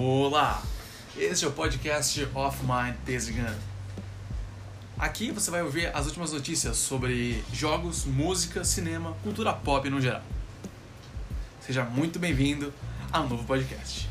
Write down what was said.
Olá! Este é o podcast Off Mind Gun. Aqui você vai ouvir as últimas notícias sobre jogos, música, cinema, cultura pop no geral. Seja muito bem-vindo ao novo podcast.